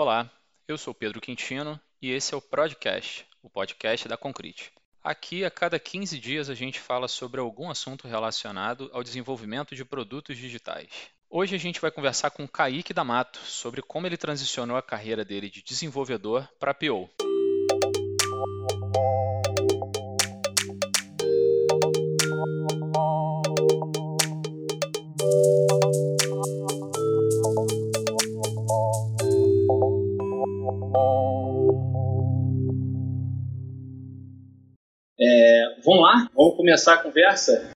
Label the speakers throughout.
Speaker 1: Olá, eu sou Pedro Quintino e esse é o Podcast, o podcast da Concrete. Aqui, a cada 15 dias, a gente fala sobre algum assunto relacionado ao desenvolvimento de produtos digitais. Hoje a gente vai conversar com Kaique D'Amato sobre como ele transicionou a carreira dele de desenvolvedor para PO.
Speaker 2: Vamos lá? Vamos começar a conversa?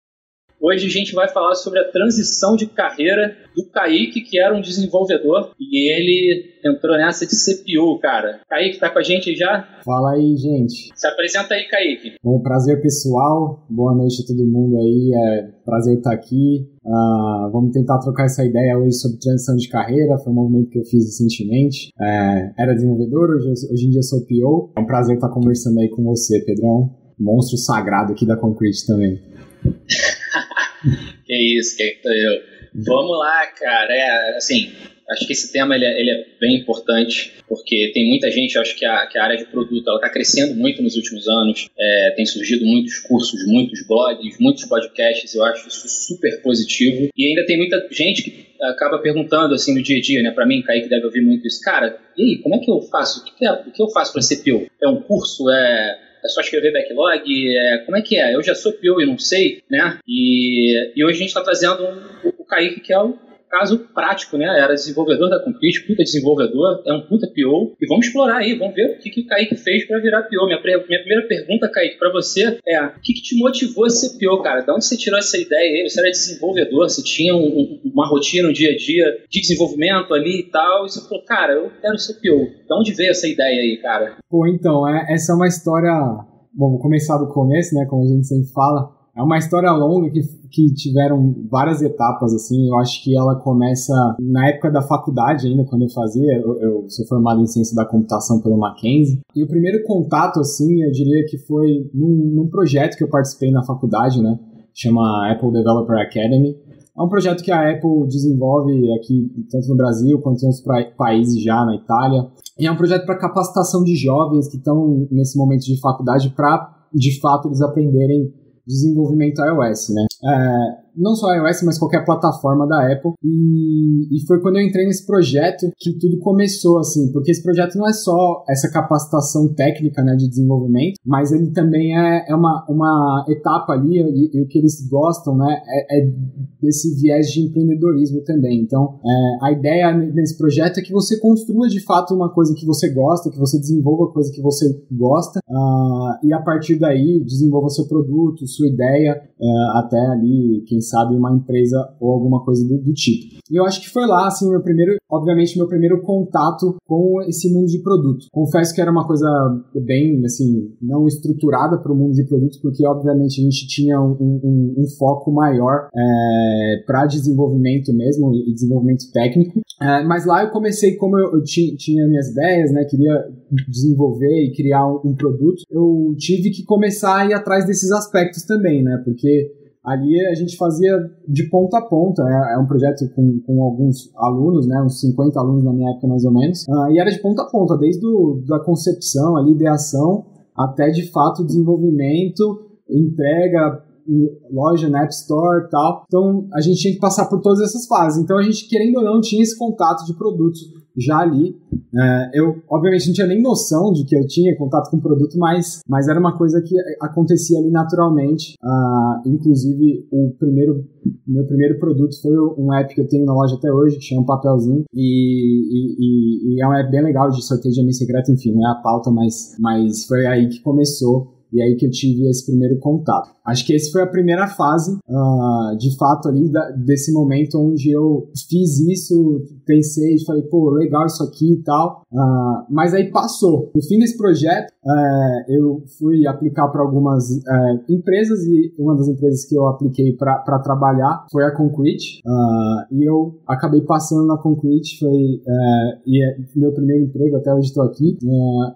Speaker 2: Hoje a gente vai falar sobre a transição de carreira do Kaique, que era um desenvolvedor, e ele entrou nessa de CPU, cara. Kaique, tá com a gente já?
Speaker 3: Fala aí, gente.
Speaker 2: Se apresenta aí, Kaique.
Speaker 3: Bom, prazer pessoal, boa noite a todo mundo aí, é prazer estar aqui. Uh, vamos tentar trocar essa ideia hoje sobre transição de carreira, foi um movimento que eu fiz recentemente. É, era desenvolvedor, hoje, hoje em dia sou PO. É um prazer estar conversando aí com você, Pedrão monstro sagrado aqui da Concrete também.
Speaker 2: que isso, que eu. Vamos lá, cara. É, assim, acho que esse tema ele é, ele é, bem importante, porque tem muita gente, acho que a, que a área de produto está crescendo muito nos últimos anos, é, tem surgido muitos cursos, muitos blogs, muitos podcasts, eu acho isso super positivo. E ainda tem muita gente que acaba perguntando assim no dia a dia, né? Para mim, Kaique deve ouvir muito isso. Cara, e aí, como é que eu faço? O que, é, o que eu faço para ser PO? É um curso? É é só escrever backlog? É, como é que é? Eu já sou PO e não sei, né? E, e hoje a gente está trazendo um, o Kaique, que é o caso prático, né? Era desenvolvedor da Concrete, puta desenvolvedor, é um puta PO. E vamos explorar aí, vamos ver o que, que o Kaique fez para virar PO. Minha, minha primeira pergunta, Kaique, para você é: o que, que te motivou a ser PO, cara? De onde você tirou essa ideia aí? Você era desenvolvedor, você tinha um, um, uma rotina, um dia a dia de desenvolvimento ali e tal, e você falou, cara, eu quero ser PO. De onde veio essa ideia aí, cara?
Speaker 3: Pô, então, é, essa é uma história. Bom, vou começar do começo, né? Como a gente sempre fala. É uma história longa que, que tiveram várias etapas, assim. Eu acho que ela começa na época da faculdade ainda, quando eu fazia. Eu, eu sou formado em ciência da computação pelo Mackenzie. E o primeiro contato, assim, eu diria que foi num, num projeto que eu participei na faculdade, né? Chama Apple Developer Academy. É um projeto que a Apple desenvolve aqui, tanto no Brasil quanto em outros países já, na Itália. E é um projeto para capacitação de jovens que estão nesse momento de faculdade para, de fato, eles aprenderem desenvolvimento iOS, né? É, não só iOS, mas qualquer plataforma da Apple. E, e foi quando eu entrei nesse projeto que tudo começou, assim, porque esse projeto não é só essa capacitação técnica, né, de desenvolvimento, mas ele também é, é uma, uma etapa ali, e, e o que eles gostam, né, é, é, desse viés de empreendedorismo também. Então, é, a ideia nesse projeto é que você construa de fato uma coisa que você gosta, que você desenvolva coisa que você gosta, uh, e a partir daí desenvolva seu produto, sua ideia, uh, até ali, quem sabe, uma empresa ou alguma coisa do, do, tipo. E eu acho que foi lá, assim, meu primeiro, obviamente, meu primeiro contato com esse mundo de produto. Confesso que era uma coisa bem, assim, não estruturada para o mundo de produtos, porque, obviamente, a gente tinha um, um, um foco maior é, para desenvolvimento mesmo e desenvolvimento técnico. É, mas lá eu comecei, como eu, eu tinha, minhas ideias, né, queria desenvolver e criar um, um produto, eu tive que começar a ir atrás desses aspectos também, né, porque ali a gente fazia de ponta a ponta. É, é um projeto com, com alguns alunos, né, uns 50 alunos na minha época mais ou menos, uh, e era de ponta a ponta, desde a da concepção, ali, ideação, até de fato desenvolvimento, entrega, loja na App Store tal. Então a gente tinha que passar por todas essas fases. Então a gente, querendo ou não, tinha esse contato de produtos já ali. É, eu, obviamente, não tinha nem noção de que eu tinha contato com o produto, mas, mas era uma coisa que acontecia ali naturalmente. Uh, inclusive, o primeiro, meu primeiro produto foi um app que eu tenho na loja até hoje, que chama Papelzinho, e, e, e, e é um app bem legal de sorteio de amigo secreto, enfim, não é a pauta, mas, mas foi aí que começou e aí que eu tive esse primeiro contato. Acho que essa foi a primeira fase, uh, de fato, ali, da, desse momento onde eu fiz isso, pensei, falei, pô, legal isso aqui e tal. Uh, mas aí passou. No fim desse projeto, uh, eu fui aplicar para algumas uh, empresas e uma das empresas que eu apliquei para trabalhar foi a Concrete. e eu acabei passando na Concrete, foi e é meu primeiro emprego, até hoje estou aqui.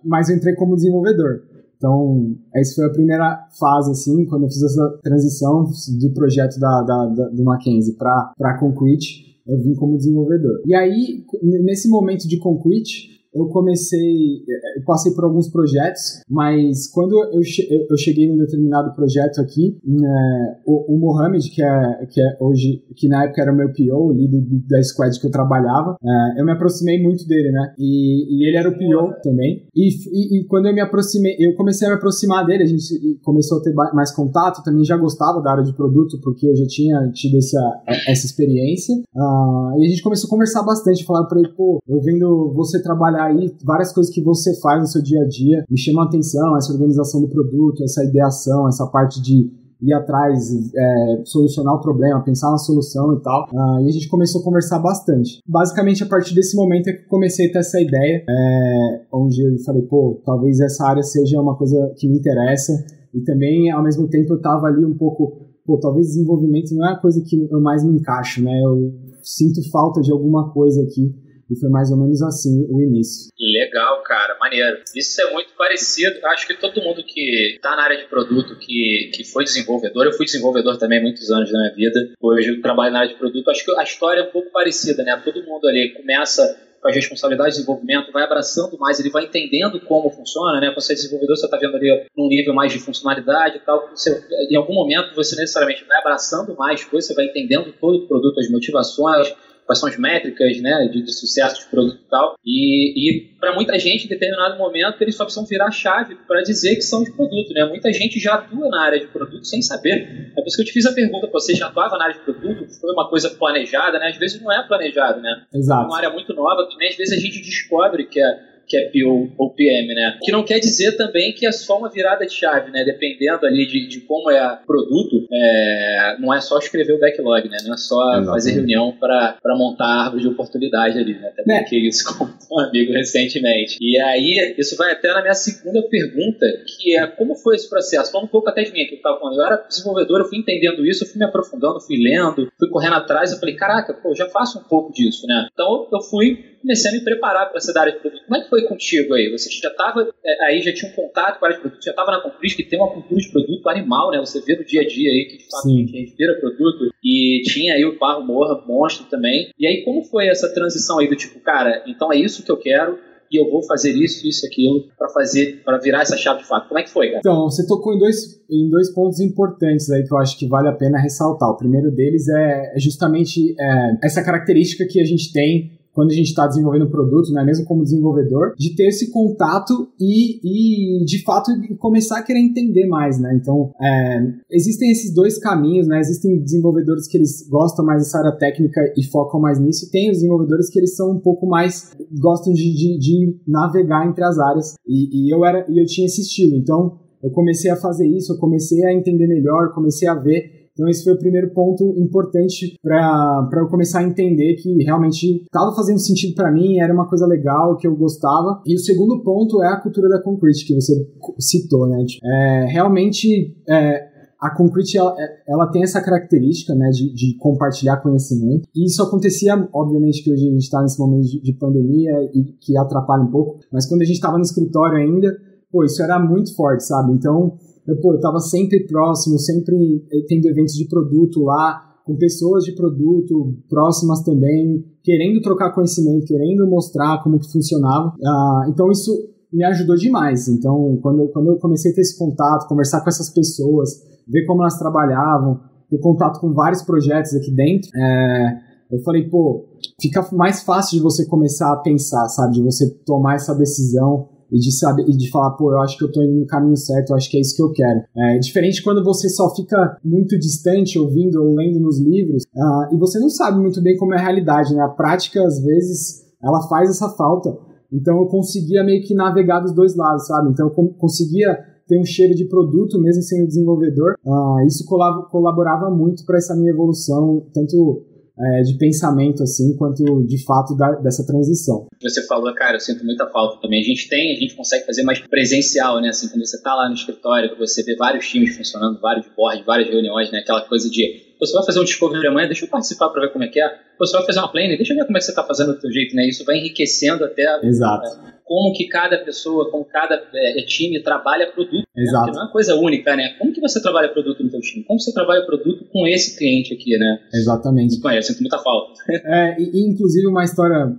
Speaker 3: mas eu entrei como desenvolvedor. Então, essa foi a primeira fase, assim, quando eu fiz essa transição do projeto da, da, da do Mackenzie para Concrete, eu vim como desenvolvedor. E aí, nesse momento de Concrete, eu comecei, eu passei por alguns projetos, mas quando eu, che eu cheguei num determinado projeto aqui, é, o, o Mohamed, que é, que é hoje, que na época era o meu PO, do, da squad que eu trabalhava, é, eu me aproximei muito dele, né? E, e ele era o PO também. E, e, e, quando eu me aproximei, eu comecei a me aproximar dele, a gente começou a ter mais contato, também já gostava da área de produto, porque eu já tinha tido essa, essa experiência. Uh, e a gente começou a conversar bastante, falar pra ele, pô, eu vendo você trabalhar aí, várias coisas que você faz no seu dia a dia me chamam a atenção, essa organização do produto, essa ideação, essa parte de ir atrás, é, solucionar o problema, pensar na solução e tal. Uh, e a gente começou a conversar bastante. Basicamente, a partir desse momento é que comecei a ter essa ideia, é, onde eu falei, pô, talvez essa área seja uma coisa que me interessa. E também, ao mesmo tempo, eu tava ali um pouco, pô, talvez desenvolvimento não é a coisa que eu mais me encaixo, né? Eu sinto falta de alguma coisa aqui e foi mais ou menos assim o início.
Speaker 2: Legal, cara, maneiro. Isso é muito parecido. Acho que todo mundo que está na área de produto, que, que foi desenvolvedor, eu fui desenvolvedor também muitos anos da minha vida. Hoje eu trabalho na área de produto. Acho que a história é um pouco parecida, né? Todo mundo ali começa com a responsabilidade de desenvolvimento, vai abraçando mais, ele vai entendendo como funciona, né? Você é desenvolvedor, você está vendo ali num nível mais de funcionalidade e tal. Você, em algum momento, você necessariamente vai abraçando mais coisas, você vai entendendo todo o produto, as motivações, quais são as métricas né, de, de sucesso de produto e tal. E, e para muita gente, em determinado momento, eles só precisam virar a chave para dizer que são de produto. Né? Muita gente já atua na área de produto sem saber. É por isso que eu te fiz a pergunta: você já atuava na área de produto? Foi uma coisa planejada? Né? Às vezes não é planejado. Né?
Speaker 3: Exato.
Speaker 2: É uma área muito nova, que às vezes a gente descobre que é que é PO ou PM, né? Que não quer dizer também que é só uma virada de chave, né? Dependendo ali de, de como é o produto, é, não é só escrever o backlog, né? Não é só Exatamente. fazer reunião para montar a árvore de oportunidade ali, né? Até né? porque isso com um amigo recentemente. E aí, isso vai até na minha segunda pergunta, que é como foi esse processo? Falando um pouco até de mim, que eu estava falando, eu era desenvolvedor, eu fui entendendo isso, eu fui me aprofundando, fui lendo, fui correndo atrás, eu falei, caraca, pô, já faço um pouco disso, né? Então eu fui comecei a me preparar para essa área de produto. Como é que foi contigo aí? Você já estava é, aí, já tinha um contato com a área de produto, já estava na Concrete, que tem uma cultura de produto animal, né? Você vê no dia a dia aí que de fato Sim. a gente respira produto e tinha aí o Parro Morra, monstro também. E aí como foi essa transição aí do tipo, cara, então é isso que eu quero, e eu vou fazer isso, isso, aquilo para fazer, para virar essa chave de fato. Como é que foi, cara?
Speaker 3: Então, você tocou em dois, em dois pontos importantes aí que eu acho que vale a pena ressaltar. O primeiro deles é, é justamente é, essa característica que a gente tem quando a gente está desenvolvendo produto, né, mesmo como desenvolvedor, de ter esse contato e, e de fato começar a querer entender mais, né? Então, é, existem esses dois caminhos, né? Existem desenvolvedores que eles gostam mais dessa área técnica e focam mais nisso, e tem os desenvolvedores que eles são um pouco mais gostam de, de, de navegar entre as áreas. E, e eu era e eu tinha esse estilo, então eu comecei a fazer isso, eu comecei a entender melhor, comecei a ver então esse foi o primeiro ponto importante para eu começar a entender que realmente estava fazendo sentido para mim, era uma coisa legal, que eu gostava. E o segundo ponto é a cultura da Concrete, que você citou, né? É, realmente... É, a Concrete ela, ela, tem essa característica né, de, de, compartilhar conhecimento. E isso acontecia, obviamente, que hoje a gente está nesse momento de, de, pandemia e que atrapalha um pouco, mas quando a gente estava no escritório ainda, pô, isso era muito forte, sabe? Então, eu, pô, eu tava sempre próximo, sempre eh, tendo eventos de produto lá, com pessoas de produto próximas também, querendo trocar conhecimento, querendo mostrar como que funcionava. Uh, então isso me ajudou demais. Então, quando eu, quando eu comecei a ter esse contato, conversar com essas pessoas, ver como elas trabalhavam, ter contato com vários projetos aqui dentro, é, eu falei, pô, fica mais fácil de você começar a pensar, sabe? De você tomar essa decisão e de saber e de falar, pô, eu acho que eu tô indo no caminho certo, eu acho que é isso que eu quero. É diferente quando você só fica muito distante ouvindo ou lendo nos livros uh, e você não sabe muito bem como é a realidade, né? A prática, às vezes, ela faz essa falta. Então eu conseguia meio que navegar dos dois lados, sabe? Então eu conseguia ter um cheiro de produto mesmo sendo desenvolvedor. Uh, isso colaborava muito para essa minha evolução, tanto é, de pensamento, assim, quanto de fato da, dessa transição.
Speaker 2: Você falou, cara, eu sinto muita falta também. A gente tem, a gente consegue fazer mais presencial, né? Assim, quando você tá lá no escritório, que você vê vários times funcionando, vários boards, várias reuniões, né? Aquela coisa de você vai fazer um discovery amanhã, deixa eu participar para ver como é que é. Você vai fazer uma planning, deixa eu ver como é que você está fazendo do teu jeito, né? Isso vai enriquecendo até a,
Speaker 3: Exato.
Speaker 2: É, como que cada pessoa, como cada é, time trabalha produto.
Speaker 3: Né? Exato.
Speaker 2: Né? não é uma coisa única, né? Como que você trabalha produto no teu time? Como você trabalha produto com esse cliente aqui, né?
Speaker 3: Exatamente.
Speaker 2: Eu sinto muita falta.
Speaker 3: É, e, inclusive uma história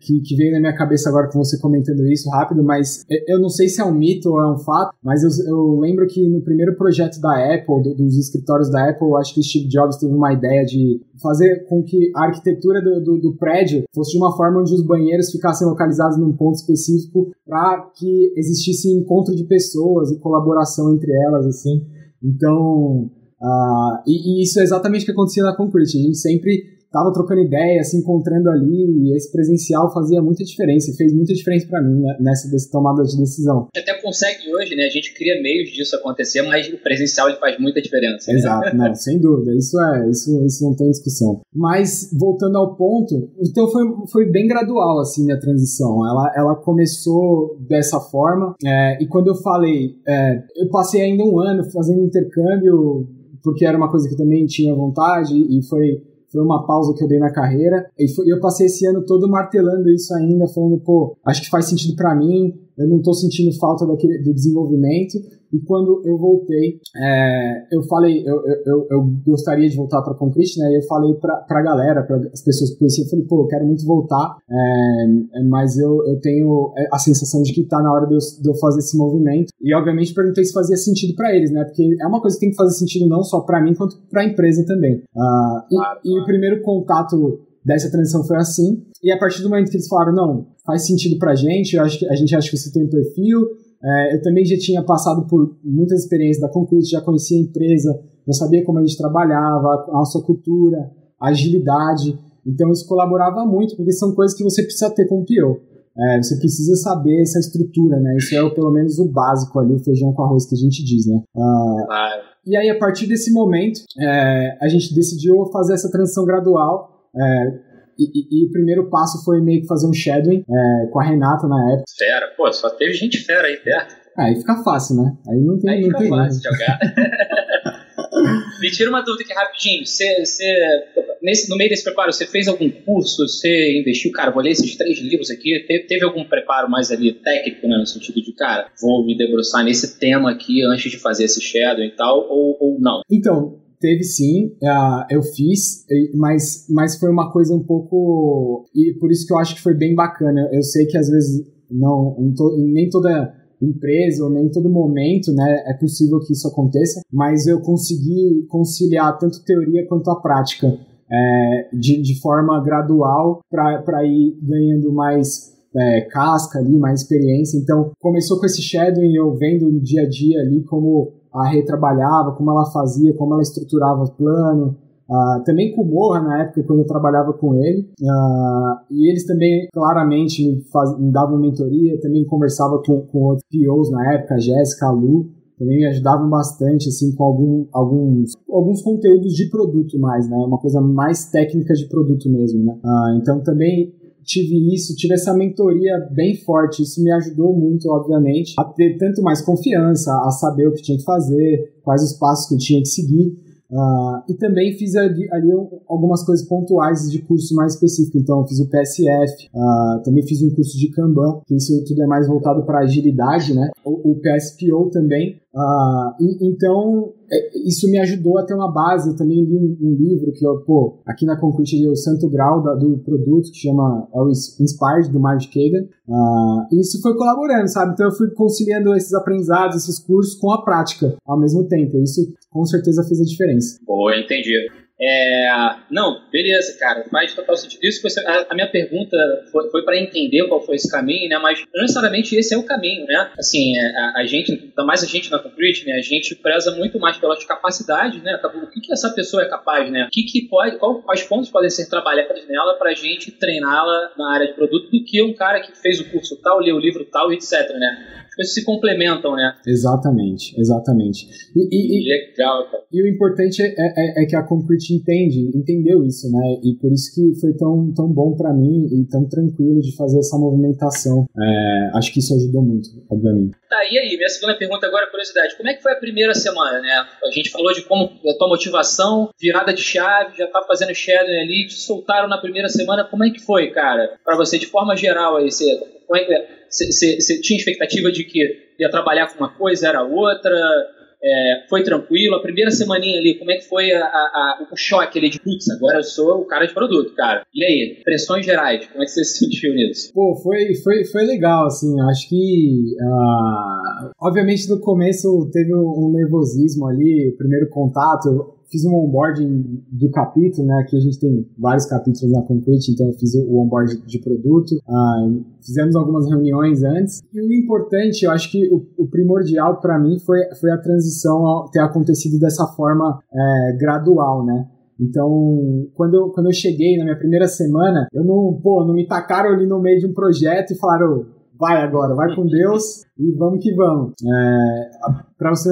Speaker 3: que, que veio na minha cabeça agora com você comentando isso rápido, mas eu não sei se é um mito ou é um fato, mas eu, eu lembro que no primeiro projeto da Apple, do, dos escritórios da Apple, eu acho que o Steve Jobs teve uma ideia de fazer com que a arquitetura do, do, do prédio fosse de uma forma onde os banheiros ficassem localizados num ponto específico para que existisse encontro de pessoas e colaboração entre elas, assim. Então, uh, e, e, isso é exatamente o que acontecia na Concrete. A gente sempre tava trocando ideia, se encontrando ali, e esse presencial fazia muita diferença, fez muita diferença para mim né, nessa tomada de decisão.
Speaker 2: A gente até consegue hoje, né? A gente cria meios disso acontecer, mas o presencial ele faz muita diferença.
Speaker 3: Né? Exato, não, sem dúvida, isso é, isso, isso não tem discussão. Mas voltando ao ponto, então foi, foi bem gradual assim a transição. Ela, ela começou dessa forma, é, e quando eu falei, é, eu passei ainda um ano fazendo intercâmbio porque era uma coisa que eu também tinha vontade e foi foi uma pausa que eu dei na carreira. E foi, eu passei esse ano todo martelando isso ainda, falando, pô, acho que faz sentido para mim, eu não estou sentindo falta daquele, do desenvolvimento. E quando eu voltei, é, eu falei, eu, eu, eu, gostaria de voltar para Concrete, né? E eu falei para a galera, para as pessoas que conheciam, eu falei, pô, eu quero muito voltar, é, mas eu, eu tenho a sensação de que está na hora de eu, de eu, fazer esse movimento. E obviamente perguntei se fazia sentido para eles, né? Porque é uma coisa que tem que fazer sentido não só para mim, quanto para a empresa também. Uh, e, claro, e o primeiro contato dessa transição foi assim. E a partir do momento que eles falaram, não, faz sentido pra gente, eu acho que, a gente acha que você tem um perfil. É, eu também já tinha passado por muitas experiências da Concrete, já conhecia a empresa, já sabia como a gente trabalhava, a nossa cultura, a agilidade. Então isso colaborava muito, porque são coisas que você precisa ter como PO. É, você precisa saber essa estrutura, né? Isso é pelo menos o básico ali, o feijão com arroz que a gente diz, né?
Speaker 2: Claro.
Speaker 3: E aí, a partir desse momento, é, a gente decidiu fazer essa transição gradual. É, e, e, e, o primeiro passo foi meio que fazer um shadowing é, com a Renata na época.
Speaker 2: Fera, pô, só teve gente fera aí perto.
Speaker 3: Aí fica fácil, né? Aí não tem
Speaker 2: Aí
Speaker 3: não
Speaker 2: fica
Speaker 3: tem
Speaker 2: fácil de jogar. Me tira uma dúvida aqui rapidinho. Você, você, nesse, no meio desse preparo, você fez algum curso? Você investiu? Cara, vou ler esses três livros aqui. Teve, teve algum preparo mais ali técnico, né? No sentido de, cara, vou me debruçar nesse tema aqui antes de fazer esse shadow e tal, ou, ou não?
Speaker 3: Então, Teve sim, uh, eu fiz, mas, mas foi uma coisa um pouco. E por isso que eu acho que foi bem bacana. Eu sei que às vezes não, nem toda empresa ou nem todo momento né, é possível que isso aconteça, mas eu consegui conciliar tanto teoria quanto a prática é, de, de forma gradual para ir ganhando mais é, casca ali, mais experiência. Então, começou com esse shadowing, eu vendo no dia a dia ali como a Rê trabalhava, como ela fazia, como ela estruturava o plano. Uh, também com o Morra na época, quando eu trabalhava com ele. Uh, e eles também claramente me, faz, me davam mentoria, também conversava com, com outros POs na época, a Jéssica, a Lu, também me ajudavam bastante assim com algum, alguns, alguns conteúdos de produto mais, né? Uma coisa mais técnica de produto mesmo, né? Uh, então também tive isso, tive essa mentoria bem forte. Isso me ajudou muito, obviamente, a ter tanto mais confiança, a saber o que tinha que fazer, quais os passos que eu tinha que seguir. Uh, e também fiz ali, ali, algumas coisas pontuais de curso mais específico. Então, eu fiz o PSF, uh, ah, também fiz um curso de Kanban, que isso tudo é mais voltado para agilidade, né? O, o PSPO também. Uh, e, então, é, isso me ajudou a ter uma base. Eu também li um, um livro que, eu, pô, aqui na Concrete o Santo Grau da, do produto, que chama é o Inspired, do Mark Kagan. Uh, e isso foi colaborando, sabe? Então eu fui conciliando esses aprendizados, esses cursos com a prática ao mesmo tempo. Isso com certeza fez a diferença.
Speaker 2: Boa, entendi. É, não, beleza, cara, faz total sentido. Isso foi, a, a minha pergunta foi, foi para entender qual foi esse caminho, né? Mas não necessariamente esse é o caminho, né? Assim, é, a, a gente, ainda mais a gente na Concrete, né? A gente preza muito mais pelas capacidades, né? O que, que essa pessoa é capaz, né? O que, que pode, qual, quais pontos podem ser trabalhados nela para a gente treiná-la na área de produto do que um cara que fez o curso tal, leu o livro tal, etc, né? Coisas se complementam, né?
Speaker 3: Exatamente, exatamente. E, e,
Speaker 2: Legal, cara.
Speaker 3: E o importante é, é, é, que a Concrete entende, entendeu isso, né? E por isso que foi tão, tão bom para mim e tão tranquilo de fazer essa movimentação. É, acho que isso ajudou muito, obviamente.
Speaker 2: Tá, e aí, minha segunda pergunta agora, curiosidade. Como é que foi a primeira semana, né? A gente falou de como a tua motivação, virada de chave, já tá fazendo shadowing ali, te soltaram na primeira semana. Como é que foi, cara? Para você, de forma geral aí, você, você, você tinha expectativa de que ia trabalhar com uma coisa, era outra? É, foi tranquilo. A primeira semaninha ali, como é que foi a, a, o choque ali de putz, agora eu sou o cara de produto, cara. E aí, pressões gerais, como é que você se sentiu nisso?
Speaker 3: Pô, foi, foi, foi legal, assim, acho que uh, obviamente no começo teve um nervosismo ali, primeiro contato, fiz um onboarding do capítulo, né? Aqui a gente tem vários capítulos na Concrete, então eu fiz o onboarding de produto. Uh, fizemos algumas reuniões antes. E o importante, eu acho que o, o primordial para mim foi, foi a transição ter acontecido dessa forma é, gradual, né? Então, quando eu, quando eu cheguei na minha primeira semana, eu não, pô, não me tacaram ali no meio de um projeto e falaram, vai agora, vai com Deus e vamos que vamos. É, para você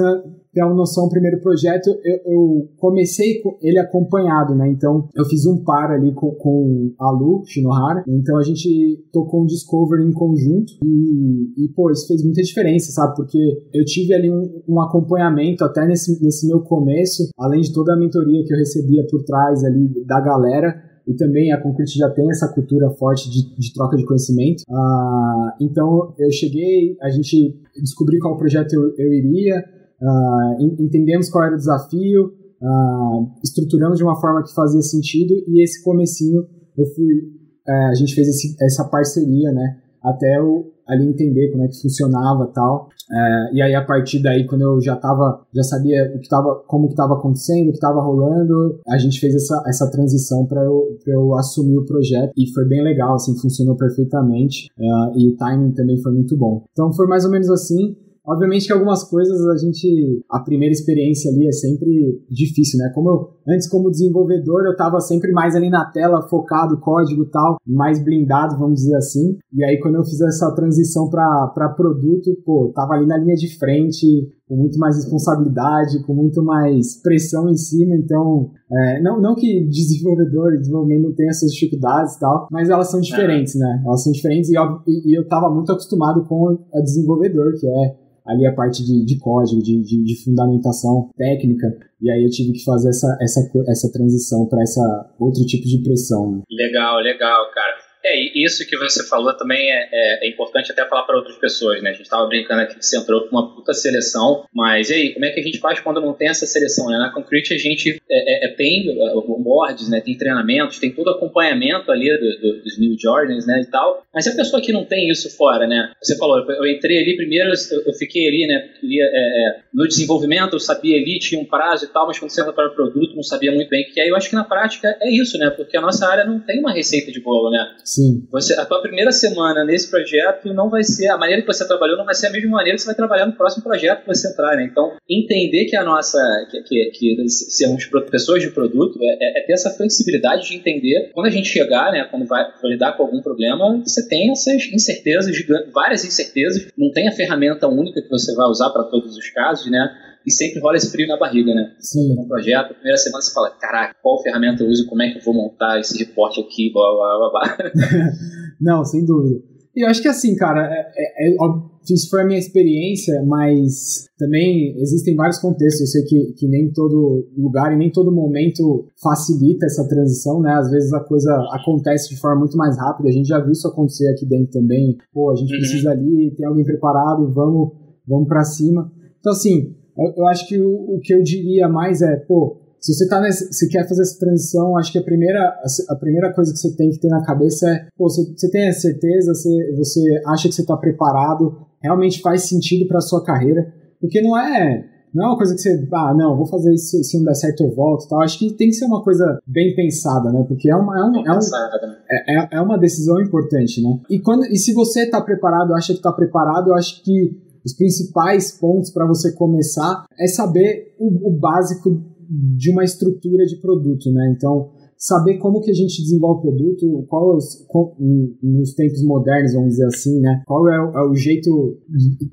Speaker 3: ter uma noção, o primeiro projeto eu, eu, comecei com ele acompanhado, né? Então eu fiz um par ali com, com a Lu Shinohara, então a gente tocou um Discovery em conjunto e, e pô, isso fez muita diferença, sabe? Porque eu tive ali um, um acompanhamento até nesse, nesse meu começo, além de toda a mentoria que eu recebia por trás ali da galera, e também a Concrete já tem essa cultura forte de, de troca de conhecimento. Ah, então eu cheguei, a gente descobriu qual projeto eu, eu iria, uh, entendemos qual era o desafio, uh, estruturamos de uma forma que fazia sentido e esse comecinho eu fui, uh, a gente fez esse, essa parceria, né, até eu ali entender como é que funcionava tal. É, e aí a partir daí, quando eu já tava, já sabia o que tava, como que estava acontecendo, o que estava rolando, a gente fez essa, essa transição para eu, eu assumir o projeto e foi bem legal, assim, funcionou perfeitamente uh, e o timing também foi muito bom. Então foi mais ou menos assim. Obviamente que algumas coisas a gente. A primeira experiência ali é sempre difícil, né? Como eu, antes, como desenvolvedor, eu tava sempre mais ali na tela, focado, código tal, mais blindado, vamos dizer assim. E aí, quando eu fiz essa transição para produto, pô, tava ali na linha de frente, com muito mais responsabilidade, com muito mais pressão em cima. Então, é, não, não que desenvolvedor e desenvolvimento não tenha essas dificuldades e tal, mas elas são diferentes, né? Elas são diferentes e, e eu muito acostumado com a desenvolvedor, que é ali a parte de, de código, de, de, de, fundamentação técnica, e aí eu tive que fazer essa, essa, essa transição para essa outro tipo de pressão.
Speaker 2: Legal, legal, cara. É, isso que você falou também é, é, é importante até falar para outras pessoas, né? A gente estava brincando aqui que você entrou com uma puta seleção, mas e aí, como é que a gente faz quando não tem essa seleção, né? Na Concrete a gente é, é, é tem boards, né? Tem treinamentos, tem todo acompanhamento ali do, do, dos New Jordans, né? E tal, mas a pessoa que não tem isso fora, né? Você falou, eu entrei ali primeiro, eu fiquei ali, né? É, no desenvolvimento, eu sabia ali, tinha um prazo e tal, mas quando você entra para o produto, não sabia muito bem o que é. Eu acho que na prática é isso, né? Porque a nossa área não tem uma receita de bolo, né?
Speaker 3: Sim.
Speaker 2: Você, a tua primeira semana nesse projeto não vai ser, a maneira que você trabalhou não vai ser a mesma maneira que você vai trabalhar no próximo projeto que você entrar, né? Então, entender que a nossa, que, que, que sermos pessoas de produto é, é, é, ter essa flexibilidade de entender quando a gente chegar, né, quando vai lidar com algum problema, você tem essas incertezas, várias incertezas, não tem a ferramenta única que você vai usar para todos os casos, né? E sempre rola esse frio na barriga, né?
Speaker 3: Sim.
Speaker 2: Um projeto, primeira semana você fala, caraca, qual ferramenta eu uso, como é que eu vou montar esse reporte aqui, blá, blá, blá, blá.
Speaker 3: Não, sem dúvida. E eu acho que assim, cara, é, é, é, isso foi a minha experiência, mas também existem vários contextos. Eu sei que, que nem todo lugar e nem todo momento facilita essa transição, né? Às vezes a coisa acontece de forma muito mais rápida. A gente já viu isso acontecer aqui dentro também. Pô, a gente uhum. precisa ali, tem alguém preparado, vamos, vamos para cima. Então, assim, eu, eu acho que o, o, que eu diria mais é, pô, se você tá nesse, se quer fazer essa transição, acho que a primeira, a primeira coisa que você tem que ter na cabeça é, pô, você, você tem a certeza, você, você acha que você está preparado, realmente faz sentido para sua carreira, porque não é não é uma coisa que você, ah, não, vou fazer isso, se não der certo eu volto tal. Acho que tem que ser uma coisa bem pensada, né? Porque é uma, é, um, é, um, é, é, é uma decisão importante, né? E, quando, e se você está preparado, acha que está preparado, eu acho que os principais pontos para você começar é saber o, o, básico de uma estrutura de produto, né? Então, saber como que a gente desenvolve o produto, qual, qual nos tempos modernos, vamos dizer assim, né? Qual é o, é o jeito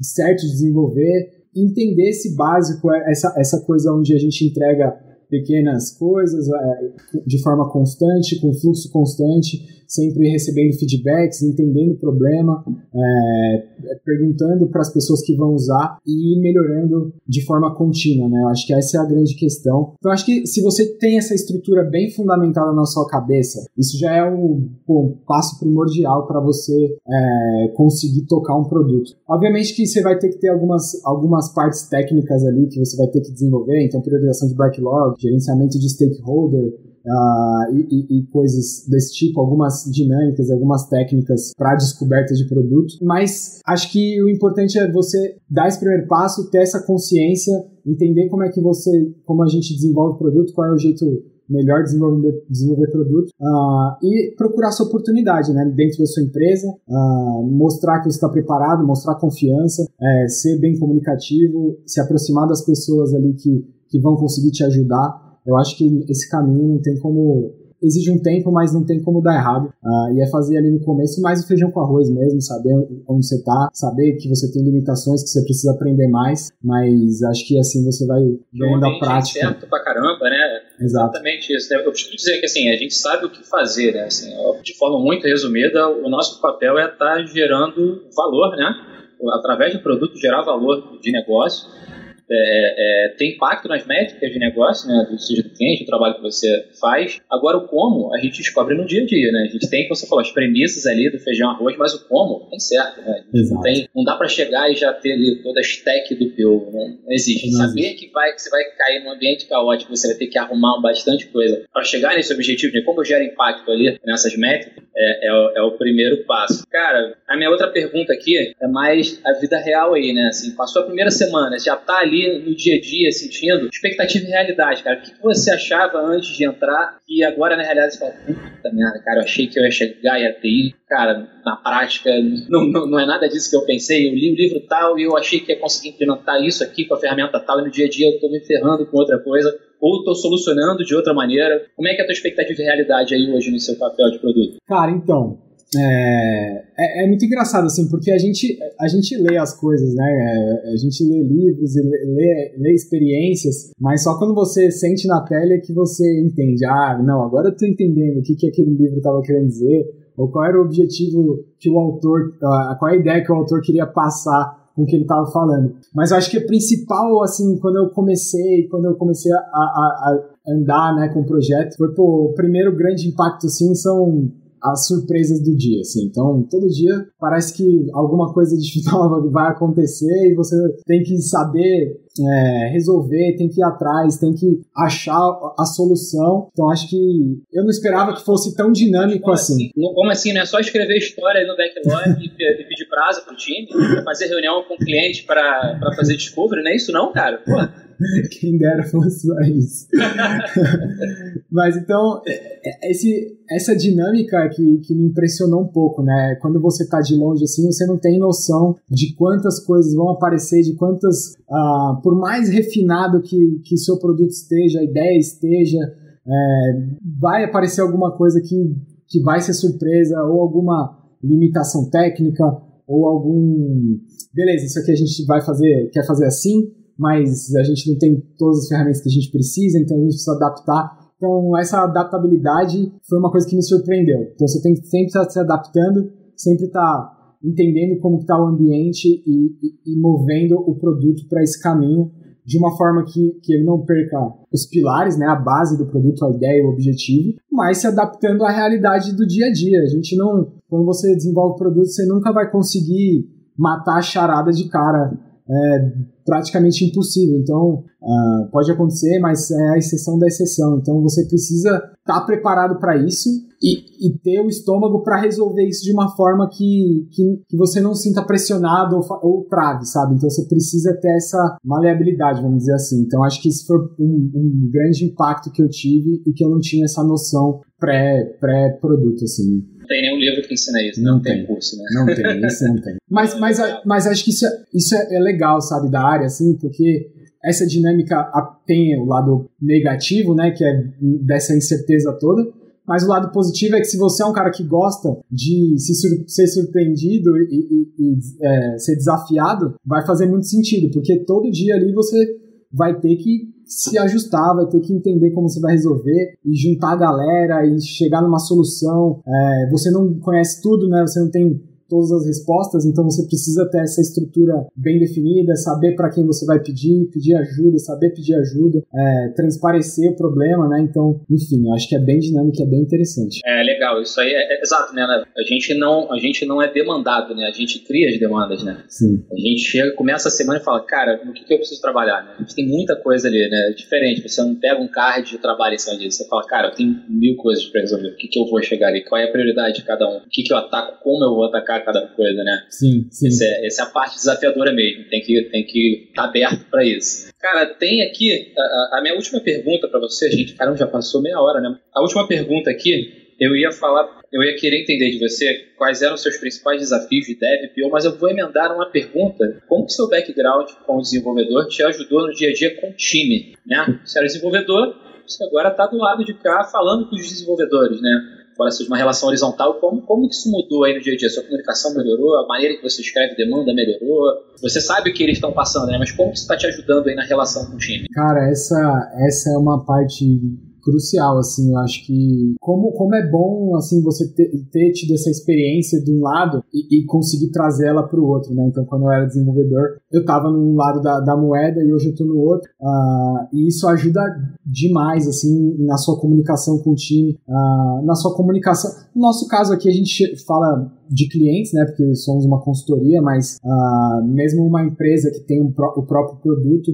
Speaker 3: certo de desenvolver, entender esse básico, é, essa, essa coisa onde a gente entrega pequenas coisas é, de forma constante, com fluxo constante, sempre recebendo feedbacks, entendendo o problema, é, perguntando para as pessoas que vão usar e melhorando de forma contínua, né? Eu acho que essa é a grande questão. Então, acho que se você tem essa estrutura bem fundamentada na sua cabeça, isso já é um, um passo primordial para você é, conseguir tocar um produto. Obviamente que você vai ter que ter algumas, algumas partes técnicas ali que você vai ter que desenvolver, então priorização de backlog, gerenciamento de stakeholder, uh, e, e, e, coisas desse tipo, algumas dinâmicas, algumas técnicas para descoberta de produto. Mas acho que o importante é você dar esse primeiro passo, ter essa consciência, entender como é que você, como a gente desenvolve o produto, qual é o jeito melhor desenvolver, desenvolver produto uh, e procurar sua oportunidade né, dentro da sua empresa, uh, mostrar que você está preparado, mostrar confiança, é, ser bem comunicativo, se aproximar das pessoas ali que, que vão conseguir te ajudar. Eu acho que esse caminho não tem como. Exige um tempo, mas não tem como dar errado. Uh, e é fazer ali no começo mais o feijão com arroz mesmo, saber onde você tá, saber que você tem limitações, que você precisa aprender mais, mas acho que assim você vai ganhando a prática.
Speaker 2: certo pra caramba, né?
Speaker 3: Exato.
Speaker 2: Exatamente isso. Né? Eu costumo dizer que assim, a gente sabe o que fazer, né? Assim, de forma muito resumida, o nosso papel é estar tá gerando valor, né? Através do produto, gerar valor de negócio é, é, tem impacto nas métricas de negócio, né, do, seja do cliente, do trabalho que você faz. Agora, o como a gente descobre no dia a dia, né? A gente tem, como você falou, as premissas ali do feijão arroz, mas o como tem certo, né? Não, tem, não dá para chegar e já ter ali toda a stack do teu, né? Não existe. Não Saber existe. que, vai, que você vai cair num ambiente caótico, você vai ter que arrumar bastante coisa para chegar nesse objetivo de como gera impacto ali nessas métricas, é, é, o, é o primeiro passo. Cara, a minha outra pergunta aqui é mais a vida real aí, né? Assim, passou a primeira semana, já tá ali no dia a dia sentindo expectativa e realidade, cara. O que você achava antes de entrar e agora na realidade você fala, puta merda, cara, eu achei que eu ia chegar e ia ter cara, na prática não, não, não, é nada disso que eu pensei. Eu li o livro tal e eu achei que ia conseguir implementar isso aqui com a ferramenta tal e no dia a dia eu estou me ferrando com outra coisa ou estou solucionando de outra maneira. Como é que é a tua expectativa de realidade aí hoje no seu papel de produto?
Speaker 3: Cara, então, é, é, é, muito engraçado, assim, porque a gente, a gente lê as coisas, né? É, a gente lê livros e lê, lê, experiências, mas sal quando você sente na pele é que você entende. Ah, não, agora eu tô entendendo o que, que aquele livro estava querendo dizer, ou qual era o objetivo que o autor, qual a ideia que o autor queria passar com o que ele estava falando. Mas eu acho que o principal, assim, quando eu comecei, quando eu comecei a, a, a andar, né, com o projeto, foi, pô, o primeiro grande impacto, assim, são as surpresas do dia, assim. Então, todo dia parece que alguma coisa de nova vai acontecer e você tem que saber é, resolver, tem que ir atrás, tem que achar a solução. Então, acho que eu não esperava que fosse tão dinâmico como assim. assim.
Speaker 2: Como assim? Não é só escrever história no backlog e pedir prazo pro time, fazer reunião com o cliente para fazer discovery, não é isso não, cara? Pô.
Speaker 3: Quem dera fosse só isso. Mas então, é, é, esse, essa dinâmica que, que me impressionou um pouco, né? Quando você tá de longe assim, você não tem noção de quantas coisas vão aparecer, de quantas. Uh, por mais refinado que, que seu produto esteja, a ideia esteja, é, vai aparecer alguma coisa que, que vai ser surpresa, ou alguma limitação técnica, ou algum. Beleza, isso aqui a gente vai fazer, quer fazer assim, mas a gente não tem todas as ferramentas que a gente precisa, então a gente precisa adaptar. Então, essa adaptabilidade foi uma coisa que me surpreendeu. Então, você tem que sempre estar se adaptando, sempre estar entendendo como está o ambiente e, e, e, movendo o produto para esse caminho de uma forma que, que ele não perca os pilares, né, a base do produto, a ideia, o objetivo, mas se adaptando à realidade do dia a dia. A gente não, quando você desenvolve o produto, você nunca vai conseguir matar a charada de cara é praticamente impossível. Então, uh, pode acontecer, mas é a exceção da exceção. Então, você precisa estar tá preparado para isso e, e, ter o estômago para resolver isso de uma forma que, que, que você não sinta pressionado ou, ou, trave, sabe? Então, você precisa ter essa maleabilidade, vamos dizer assim. Então, acho que isso foi um, um grande impacto que eu tive e que eu não tinha essa noção pré-produto, pré assim
Speaker 2: tem nenhum livro que ensina isso, não, não tem, tem curso, né? Não
Speaker 3: tem, isso não tem. Mas, mas, mas acho que isso, é, isso é, é legal, sabe, da área, assim, porque essa dinâmica tem o lado negativo, né, que é dessa incerteza toda, Mas o lado positivo é que se você é um cara que gosta de se sur ser surpreendido e, e, e é, ser desafiado, vai fazer muito sentido, porque todo dia ali você vai ter que se ajustar, vai ter que entender como você vai resolver e juntar a galera e chegar numa solução. É, você não conhece tudo, né? Você não tem todas as respostas, então você precisa ter essa estrutura bem definida, saber para quem você vai pedir, pedir ajuda, saber pedir ajuda, é, transparecer o problema, né? Então, enfim, eu acho que é bem dinâmico, é bem interessante.
Speaker 2: É legal, isso aí é, é, exato, né? A gente não, a gente não é demandado, né? A gente cria as demandas, né?
Speaker 3: Sim.
Speaker 2: A gente chega, começa a semana e fala, cara, no que, que eu preciso trabalhar? Né? A gente tem muita coisa ali, né? Diferente. Você não pega um card de trabalho em cima disso. Você fala, cara, eu tenho mil coisas para resolver. O que, que eu vou chegar ali? Qual é a prioridade de cada um? O que, que eu ataco? Como eu vou atacar cada coisa, né?
Speaker 3: Sim, sim.
Speaker 2: Essa é, essa é a parte desafiadora mesmo. Tem que tem que estar tá aberto para isso. Cara, tem aqui a, a minha última pergunta para você, gente. Caramba, já passou meia hora, né? A última pergunta aqui, eu ia falar, eu ia querer entender de você quais eram os seus principais desafios de dev, PO, mas eu vou emendar uma pergunta. Como que seu background como desenvolvedor te ajudou no dia a dia com o time, né? Você era desenvolvedor, você agora está do lado de cá falando com os desenvolvedores, né? Seja uma relação horizontal, como, como que isso mudou aí no dia a dia? Sua comunicação melhorou? A maneira que você escreve demanda melhorou? Você sabe o que eles estão passando, né? Mas como que isso está te ajudando aí na relação com o time?
Speaker 3: Cara, essa, essa é uma parte crucial, assim, eu acho que como, como é bom, assim, você ter, ter tido essa experiência de um lado e, e conseguir trazer ela para o outro, né, então quando eu era desenvolvedor, eu estava num lado da, da moeda e hoje eu estou no outro, uh, e isso ajuda demais, assim, na sua comunicação com o time, uh, na sua comunicação, no nosso caso aqui a gente fala de clientes, né, porque somos uma consultoria, mas uh, mesmo uma empresa que tem um pró o próprio produto,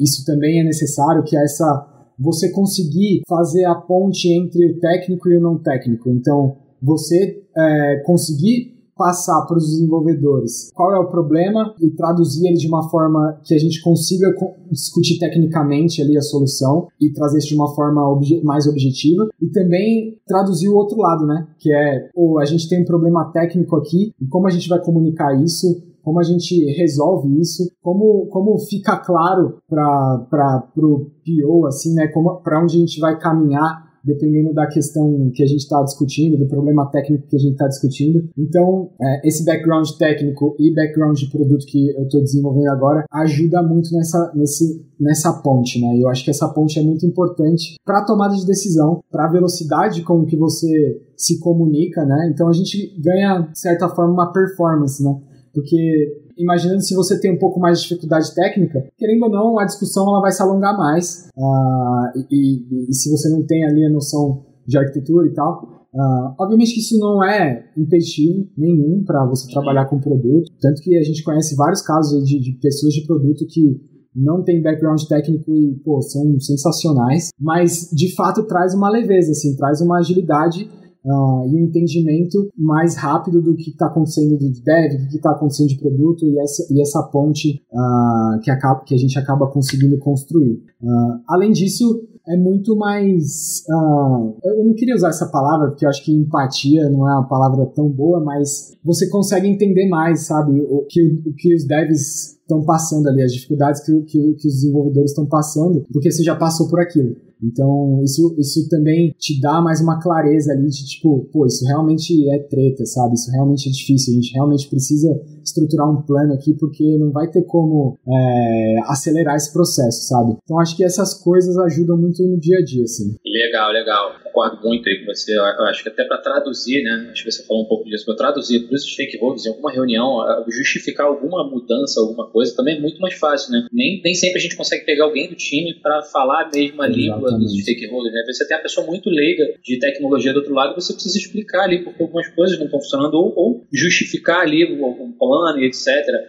Speaker 3: isso também é necessário, que essa você conseguir fazer a ponte entre o técnico e o não técnico. Então, você é, conseguir passar para os desenvolvedores qual é o problema e traduzir ele de uma forma que a gente consiga discutir tecnicamente ali a solução e trazer isso de uma forma obje mais objetiva e também traduzir o outro lado, né? Que é, ou a gente tem um problema técnico aqui e como a gente vai comunicar isso como a gente resolve isso, como, como fica claro para o PO, assim, né, para onde a gente vai caminhar dependendo da questão que a gente está discutindo, do problema técnico que a gente está discutindo. Então, é, esse background técnico e background de produto que eu estou desenvolvendo agora ajuda muito nessa, nesse, nessa ponte, né? Eu acho que essa ponte é muito importante para a tomada de decisão, para a velocidade com que você se comunica, né? Então a gente ganha, de certa forma, uma performance, né? Porque imaginando se você tem um pouco mais de dificuldade técnica, querendo ou não, a discussão ela vai se alongar mais. Uh, e, e, e, se você não tem ali a noção de arquitetura e tal, uh, obviamente que isso não é impeditivo nenhum para você trabalhar com produto. Tanto que a gente conhece vários casos de, de pessoas de produto que não tem background técnico e, pô, são sensacionais, mas de fato traz uma leveza, assim, traz uma agilidade uh, e um entendimento mais rápido do que está acontecendo de dev, do que está acontecendo de produto e essa, e essa ponte uh, que, acaba, que a gente acaba conseguindo construir. Uh, além disso, é muito mais. Uh, eu não queria usar essa palavra, porque eu acho que empatia não é uma palavra tão boa, mas você consegue entender mais, sabe, o que, o que os devs estão passando ali, as dificuldades que, que, que os desenvolvedores estão passando, porque você já passou por aquilo. Então, isso, isso também te dá mais uma clareza ali de tipo, pô, isso realmente é treta, sabe? Isso realmente é difícil. A gente realmente precisa estruturar um plano aqui porque não vai ter como é, acelerar esse processo, sabe? Então, acho que essas coisas ajudam muito no dia a dia, assim.
Speaker 2: Legal, legal. Concordo muito aí com você. Eu acho que até para traduzir, né? Acho que você falou um pouco disso, para traduzir para os stakeholders em alguma reunião, justificar alguma mudança, alguma coisa, também é muito mais fácil, né? Nem, nem sempre a gente consegue pegar alguém do time para falar a mesma Exatamente. língua dos stakeholders, né? Você tem a pessoa muito leiga de tecnologia do outro lado, você precisa explicar ali porque algumas coisas não estão funcionando ou, ou justificar ali algum plano e etc.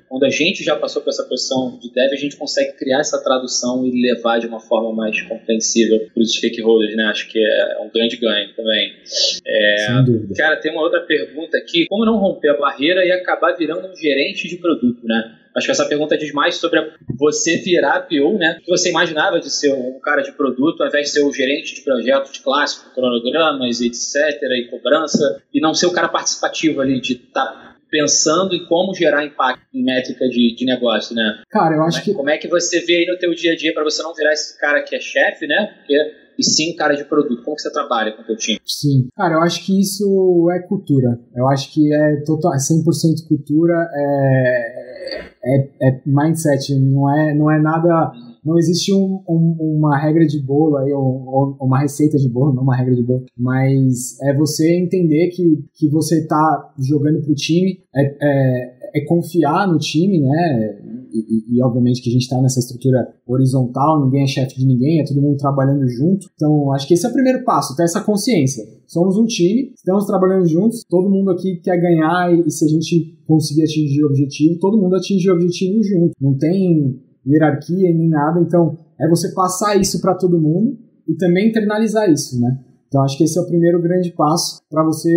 Speaker 2: Quando a gente já passou por essa posição de dev, a gente consegue criar essa tradução e levar de uma forma mais compreensível para os stakeholders, né? Acho que é um grande ganho também. É, cara, tem uma outra pergunta aqui: como não romper a barreira e acabar virando um gerente de produto, né? Acho que essa pergunta diz mais sobre você virar PO, né? O que você imaginava de ser um cara de produto, ao invés de ser o gerente de projetos de clássico, cronogramas, etc., e cobrança, e não ser o cara participativo ali, de estar tá pensando em como gerar impacto em métrica de, de negócio, né?
Speaker 3: Cara, eu acho
Speaker 2: como é,
Speaker 3: que...
Speaker 2: Como é que você vê aí no teu dia a dia para você não virar esse cara que é chefe, né? Porque e sim cara de produto. Como que você trabalha com o teu time?
Speaker 3: Sim. Cara, eu acho que isso é cultura. Eu acho que é total, é 100% cultura, é, é, é mindset, não é, não é nada não existe um, um, uma regra de bolo aí, ou, ou, uma receita de bolo, não uma regra de bolo, mas é você entender que, que você está jogando para o time, é, é, é, confiar no time, né? E, e, e obviamente que a gente está nessa estrutura horizontal, ninguém é chefe de ninguém, é todo mundo trabalhando junto. Então, acho que esse é o primeiro passo, ter essa consciência. Somos um time, estamos trabalhando juntos, todo mundo aqui quer ganhar e, e se a gente conseguir atingir o objetivo, todo mundo atinge o objetivo junto. Não tem hierarquia nem nada. Então, é você passar isso para todo mundo e também internalizar isso, né? Então, acho que esse é o primeiro grande passo para você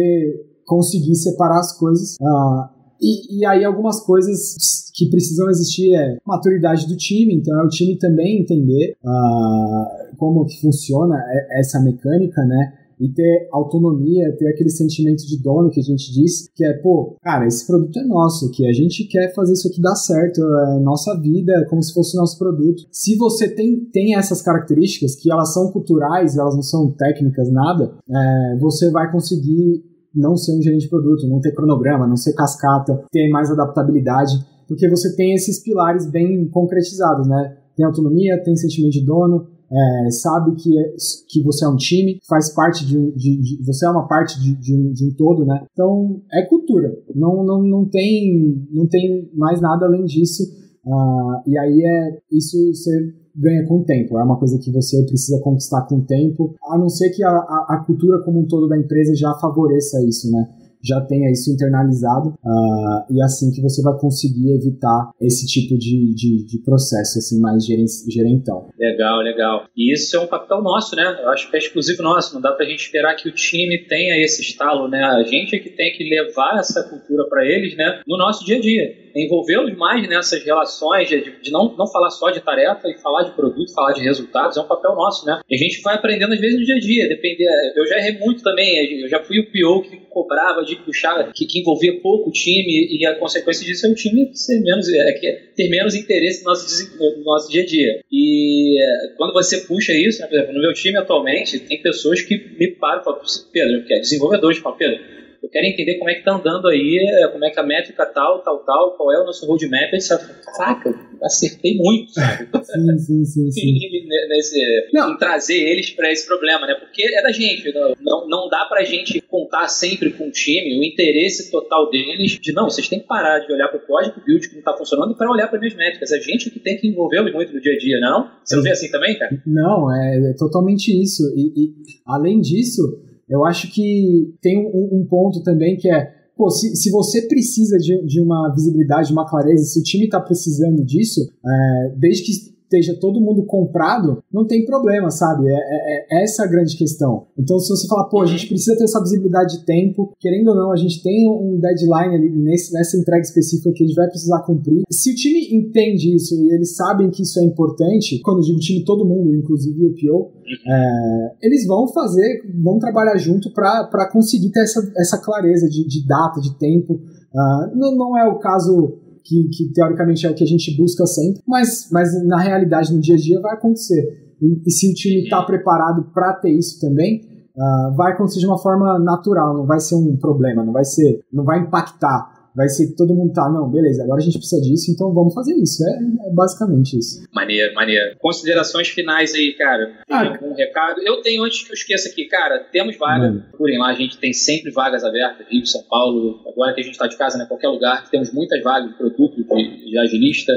Speaker 3: conseguir separar as coisas. Uh, e, e, aí, algumas coisas que precisam existir é maturidade do time, então é o time também entender uh, como que funciona essa mecânica, né? e ter autonomia, ter aquele sentimento de dono que a gente diz, que é, pô, cara, esse produto é nosso, que a gente quer fazer isso aqui dar certo, é nossa vida, é como se fosse nosso produto. Se você tem, tem essas características, que elas são culturais, elas não são técnicas, nada, é, você vai conseguir não ser um gerente de produto, não ter cronograma, não ser cascata, ter mais adaptabilidade, porque você tem esses pilares bem concretizados, né? Tem autonomia, tem sentimento de dono, é, sabe que, é, que você é um time, faz parte de, de, de você é uma parte de, de, um, de um todo, né? Então é cultura, não, não, não, tem, não tem mais nada além disso. Uh, e aí é isso você ganha com o tempo, é uma coisa que você precisa conquistar com o tempo, a não ser que a, a, a cultura como um todo da empresa já favoreça isso, né? já tenha isso internalizado uh, e assim que você vai conseguir evitar esse tipo de, de, de processo assim mais gerentão.
Speaker 2: Legal, legal. E isso é um papel nosso, né? Eu acho que é exclusivo nosso. Não dá pra gente esperar que o time tenha esse estalo, né? A gente é que tem que levar essa cultura para eles, né? No nosso dia a dia envolvê-los mais nessas relações, de, de, não, não falar só de tarefa e falar de produto, falar de resultados, é um papel nosso, né? E a gente vai aprendendo às vezes no dia a dia, depender. Eu já errei muito também, eu já fui o PO que cobrava de puxar, que, que envolvia pouco o time, e a consequência disso é o time ser menos, é, ter menos interesse no nosso, no nosso dia a dia. E é, quando você puxa isso, né, por exemplo, no meu time atualmente, tem pessoas que me param e falam, Pedro, que é desenvolvedores, falam, Pedro, eu quero entender como é que tá andando aí, é, como é que a métrica tal, tal, tal, qual é o nosso roadmap, etc. Caraca, acertei muito, sabe?
Speaker 3: sim, sim, sim. sim.
Speaker 2: Nesse, em trazer eles para esse problema, né? Porque é da gente, não, não dá pra gente contar sempre com o time o interesse total deles de não, vocês têm que parar de olhar pro código build que não tá funcionando para olhar para minhas métricas. A gente que tem que envolvê-los muito no dia a dia, não? Você não vê assim também, cara?
Speaker 3: Não, é, é totalmente isso. E, e além disso, eu acho que tem um, um ponto também que é, pô, se, se você precisa de, de uma visibilidade, de uma clareza, se o time está precisando disso, é, desde que esteja todo mundo comprado, não tem problema, sabe? É, é, é, essa a grande questão. Então, se você falar, pô, a gente precisa ter essa visibilidade de tempo, querendo ou não, a gente tem um deadline ali nesse, nessa entrega específica que a gente vai precisar cumprir. Se o time entende isso e eles sabem que isso é importante, quando eu digo time, todo mundo, inclusive o PO, é, eles vão fazer, vão trabalhar junto para conseguir ter essa, essa clareza de, de data, de tempo. Uh, não, não é o caso que, que teoricamente é o que a gente busca sempre, mas, mas na realidade, no dia a dia, vai acontecer. E, e se o time está preparado para ter isso também, uh, vai acontecer de uma forma natural, não vai ser um problema, não vai ser, não vai impactar vai ser todo mundo tá, não, beleza, agora a gente precisa disso, então vamos fazer isso. É, é basicamente isso.
Speaker 2: Maneiro, maneiro. Considerações finais aí, cara. Tem ah, algum recado? Eu tenho, antes que eu esqueça aqui, cara, temos vaga. Procurem lá, a gente tem sempre vagas abertas, Rio, São Paulo, agora que a gente tá de casa, né, qualquer lugar, temos muitas vagas de produto, de, de agilista,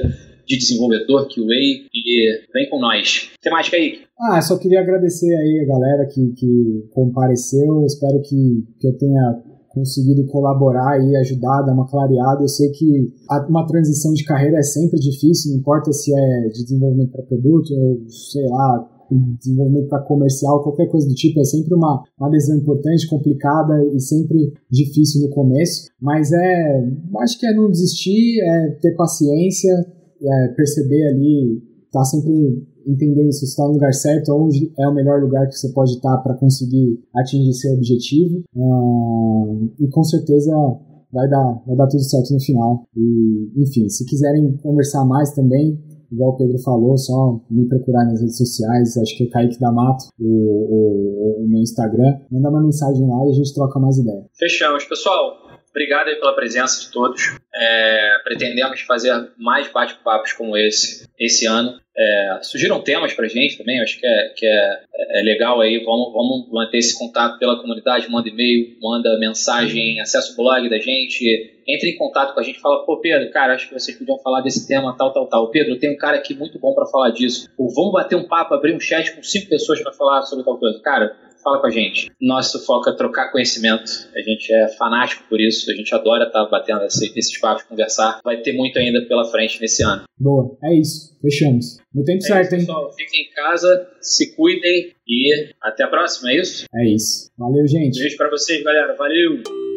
Speaker 2: de desenvolvedor, QA, e vem com nós. O que mais, Kaique?
Speaker 3: Ah, só queria agradecer aí a galera que, que compareceu, espero que, que eu tenha conseguido colaborar e ajudar, dar uma clareada. Eu sei que uma transição de carreira é sempre difícil, não importa se é de desenvolvimento para produto sei lá, desenvolvimento para comercial, qualquer coisa do tipo, é sempre uma, uma decisão importante, complicada e sempre difícil no começo, mas é, acho que é não desistir, é ter paciência, é perceber ali, tá sempre entendendo se você está no lugar certo, onde é o melhor lugar que você pode estar para conseguir atingir seu objetivo. Uh, e com certeza vai dar, vai dar tudo certo no final. E, enfim, se quiserem conversar mais também, igual o Pedro falou, só me procurar nas redes sociais, acho que é Kaique D'Amato, o, o, o meu Instagram. Manda uma mensagem lá e a gente troca mais ideia.
Speaker 2: Fechamos. Pessoal, obrigado pela presença de todos. É, pretendemos fazer mais bate-papos como esse esse ano. É, surgiram temas para gente também, acho que, é, que é, é, legal aí. Vamos, vamos manter esse contato pela comunidade. Manda e-mail, manda mensagem, acessa o blog da gente, entre em contato com a gente. Fala, pô, Pedro, cara, acho que vocês podiam falar desse tema, tal, tal, tal. Pedro, tem um cara aqui muito bom para falar disso. Ou vamos bater um papo, abrir um chat com cinco pessoas para falar sobre tal coisa. Cara, fala com a gente. Nosso foco é trocar conhecimento. A gente é fanático por isso. A gente adora estar tá batendo esse, esses papos, conversar. Vai ter muito ainda pela frente nesse ano.
Speaker 3: Boa, é isso. Fechamos. No tempo é certo, isso, hein?
Speaker 2: Pessoal, fiquem em casa, se cuidem e até a próxima, é isso?
Speaker 3: É isso. Valeu, gente.
Speaker 2: Beijo para vocês, galera. Valeu!